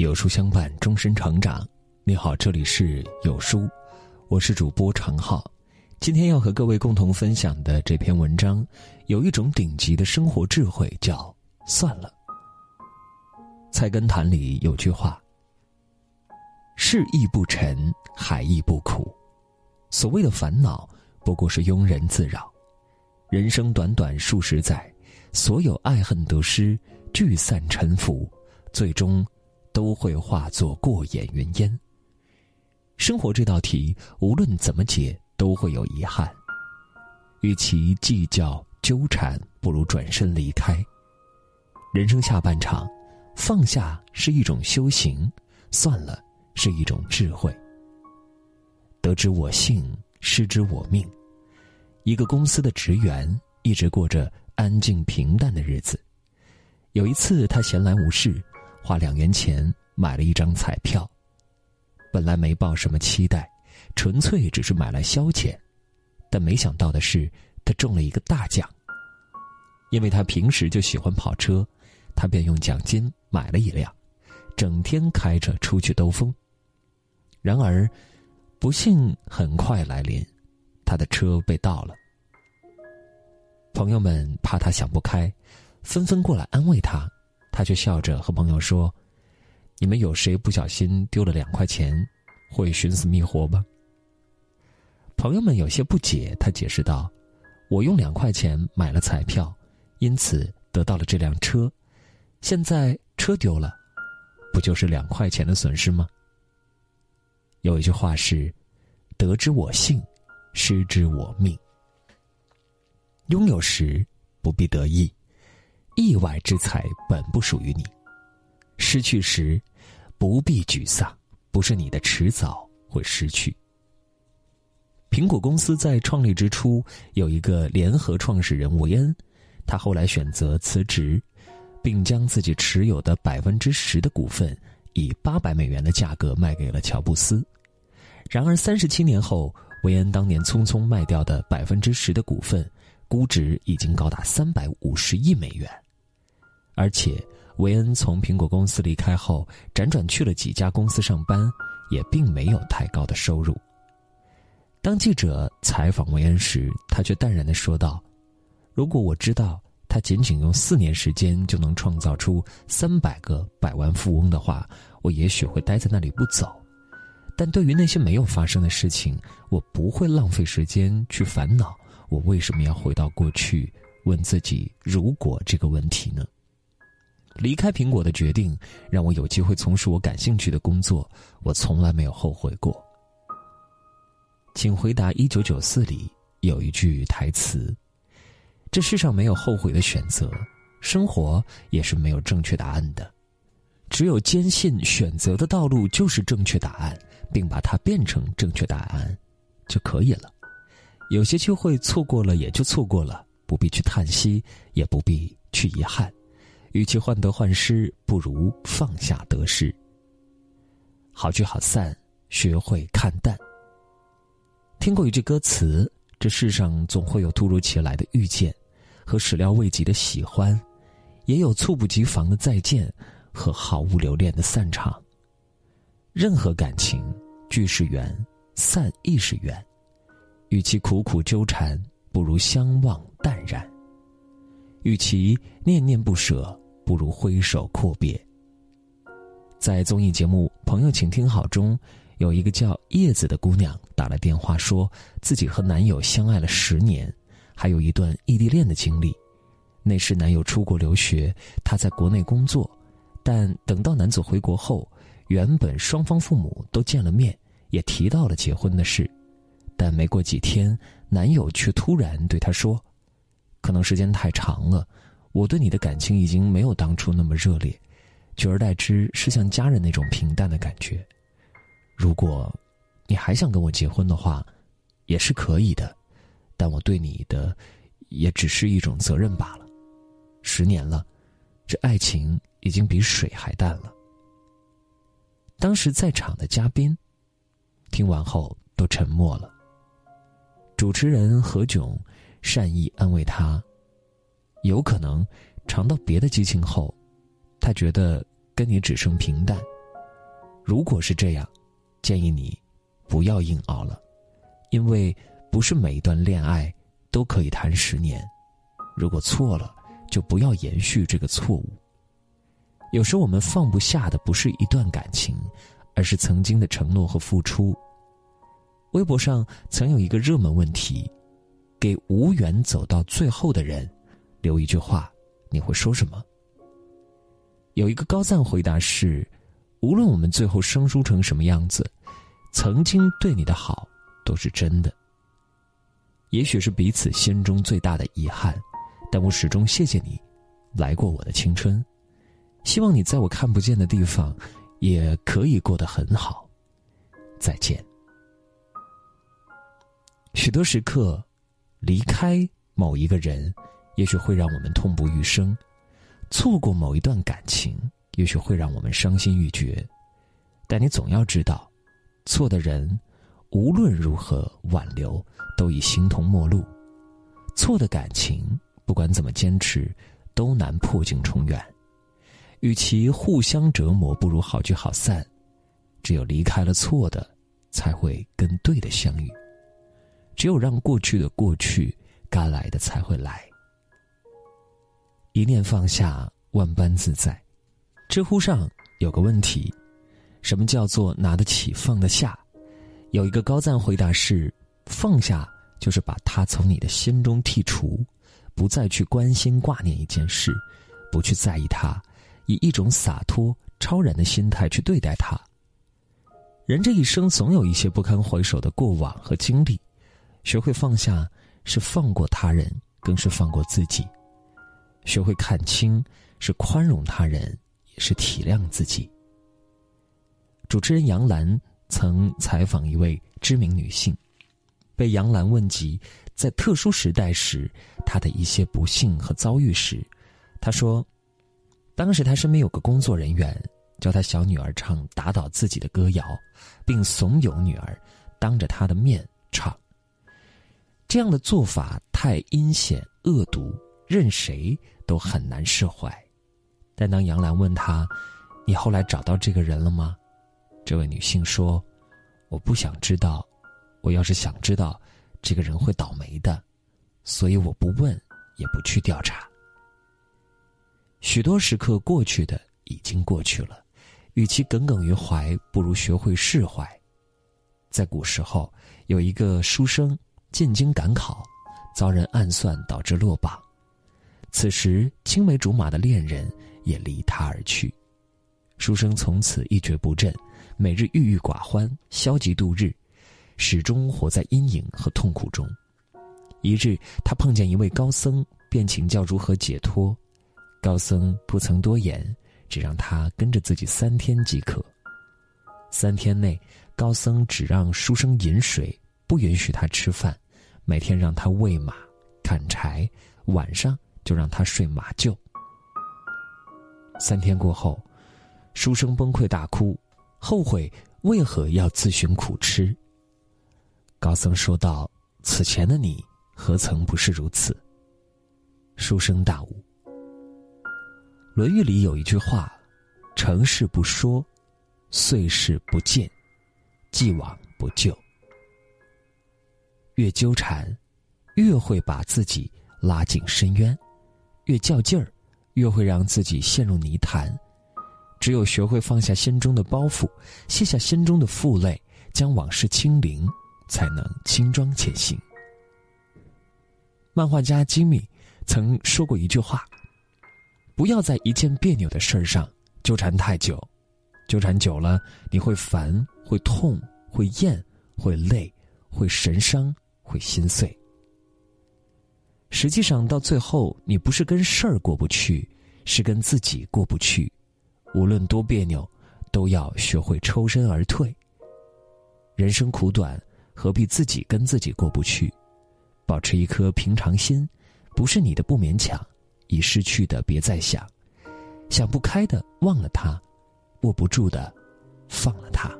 有书相伴，终身成长。你好，这里是有书，我是主播常浩。今天要和各位共同分享的这篇文章，有一种顶级的生活智慧，叫“算了”。菜根谭里有句话：“事亦不沉，海亦不苦。”所谓的烦恼，不过是庸人自扰。人生短短数十载，所有爱恨得失聚散沉浮，最终都会化作过眼云烟。生活这道题，无论怎么解，都会有遗憾。与其计较纠缠，不如转身离开。人生下半场，放下是一种修行，算了是一种智慧。得之我幸，失之我命。一个公司的职员一直过着安静平淡的日子。有一次，他闲来无事，花两元钱买了一张彩票。本来没抱什么期待，纯粹只是买来消遣。但没想到的是，他中了一个大奖。因为他平时就喜欢跑车，他便用奖金买了一辆，整天开着出去兜风。然而，不幸很快来临。他的车被盗了，朋友们怕他想不开，纷纷过来安慰他，他却笑着和朋友说：“你们有谁不小心丢了两块钱，会寻死觅活吗？”朋友们有些不解，他解释道：“我用两块钱买了彩票，因此得到了这辆车，现在车丢了，不就是两块钱的损失吗？”有一句话是：“得之我幸。”失之我命。拥有时不必得意，意外之财本不属于你；失去时不必沮丧，不是你的，迟早会失去。苹果公司在创立之初有一个联合创始人韦恩，他后来选择辞职，并将自己持有的百分之十的股份以八百美元的价格卖给了乔布斯。然而三十七年后。韦恩当年匆匆卖掉的百分之十的股份，估值已经高达三百五十亿美元。而且，韦恩从苹果公司离开后，辗转去了几家公司上班，也并没有太高的收入。当记者采访韦恩时，他却淡然的说道：“如果我知道他仅仅用四年时间就能创造出三百个百万富翁的话，我也许会待在那里不走。”但对于那些没有发生的事情，我不会浪费时间去烦恼。我为什么要回到过去，问自己“如果”这个问题呢？离开苹果的决定，让我有机会从事我感兴趣的工作，我从来没有后悔过。请回答一九九四里有一句台词：“这世上没有后悔的选择，生活也是没有正确答案的，只有坚信选择的道路就是正确答案。”并把它变成正确答案，就可以了。有些机会错过了，也就错过了，不必去叹息，也不必去遗憾。与其患得患失，不如放下得失。好聚好散，学会看淡。听过一句歌词：这世上总会有突如其来的遇见，和始料未及的喜欢，也有猝不及防的再见，和毫无留恋的散场。任何感情，聚是缘，散亦是缘。与其苦苦纠缠，不如相忘淡然。与其念念不舍，不如挥手阔别。在综艺节目《朋友，请听好》中，有一个叫叶子的姑娘打了电话，说自己和男友相爱了十年，还有一段异地恋的经历。那时男友出国留学，她在国内工作，但等到男子回国后。原本双方父母都见了面，也提到了结婚的事，但没过几天，男友却突然对她说：“可能时间太长了，我对你的感情已经没有当初那么热烈，取而代之是像家人那种平淡的感觉。如果，你还想跟我结婚的话，也是可以的，但我对你的，也只是一种责任罢了。十年了，这爱情已经比水还淡了。”当时在场的嘉宾，听完后都沉默了。主持人何炅善意安慰他：“有可能尝到别的激情后，他觉得跟你只剩平淡，如果是这样，建议你不要硬熬了，因为不是每一段恋爱都可以谈十年。如果错了，就不要延续这个错误。有时我们放不下的不是一段感情，而是曾经的承诺和付出。微博上曾有一个热门问题：给无缘走到最后的人留一句话，你会说什么？有一个高赞回答是。无论我们最后生疏成什么样子，曾经对你的好都是真的。也许是彼此心中最大的遗憾，但我始终谢谢你，来过我的青春。希望你在我看不见的地方，也可以过得很好。再见。许多时刻，离开某一个人，也许会让我们痛不欲生；错过某一段感情。也许会让我们伤心欲绝，但你总要知道，错的人无论如何挽留，都已形同陌路；错的感情，不管怎么坚持，都难破镜重圆。与其互相折磨，不如好聚好散。只有离开了错的，才会跟对的相遇；只有让过去的过去，该来的才会来。一念放下，万般自在。知乎上有个问题：什么叫做拿得起放得下？有一个高赞回答是：放下就是把它从你的心中剔除，不再去关心挂念一件事，不去在意它，以一种洒脱超然的心态去对待它。人这一生总有一些不堪回首的过往和经历，学会放下是放过他人，更是放过自己；学会看清是宽容他人。也是体谅自己。主持人杨澜曾采访一位知名女性，被杨澜问及在特殊时代时她的一些不幸和遭遇时，她说：“当时她身边有个工作人员教她小女儿唱打倒自己的歌谣，并怂恿女儿当着她的面唱。这样的做法太阴险恶毒，任谁都很难释怀。”但当杨澜问他：“你后来找到这个人了吗？”这位女性说：“我不想知道，我要是想知道，这个人会倒霉的，所以我不问，也不去调查。”许多时刻过去的已经过去了，与其耿耿于怀，不如学会释怀。在古时候，有一个书生进京赶考，遭人暗算，导致落榜。此时，青梅竹马的恋人。也离他而去，书生从此一蹶不振，每日郁郁寡欢，消极度日，始终活在阴影和痛苦中。一日，他碰见一位高僧，便请教如何解脱。高僧不曾多言，只让他跟着自己三天即可。三天内，高僧只让书生饮水，不允许他吃饭，每天让他喂马、砍柴，晚上就让他睡马厩。三天过后，书生崩溃大哭，后悔为何要自寻苦吃。高僧说道：“此前的你何曾不是如此？”书生大悟。《论语》里有一句话：“成事不说，岁事不见，既往不咎。”越纠缠，越会把自己拉进深渊；越较劲儿。越会让自己陷入泥潭。只有学会放下心中的包袱，卸下心中的负累，将往事清零，才能轻装前行。漫画家吉米曾说过一句话：“不要在一件别扭的事儿上纠缠太久，纠缠久了你会烦、会痛、会厌、会累、会神伤、会心碎。”实际上，到最后，你不是跟事儿过不去，是跟自己过不去。无论多别扭，都要学会抽身而退。人生苦短，何必自己跟自己过不去？保持一颗平常心，不是你的不勉强，已失去的别再想，想不开的忘了他，握不住的放了他。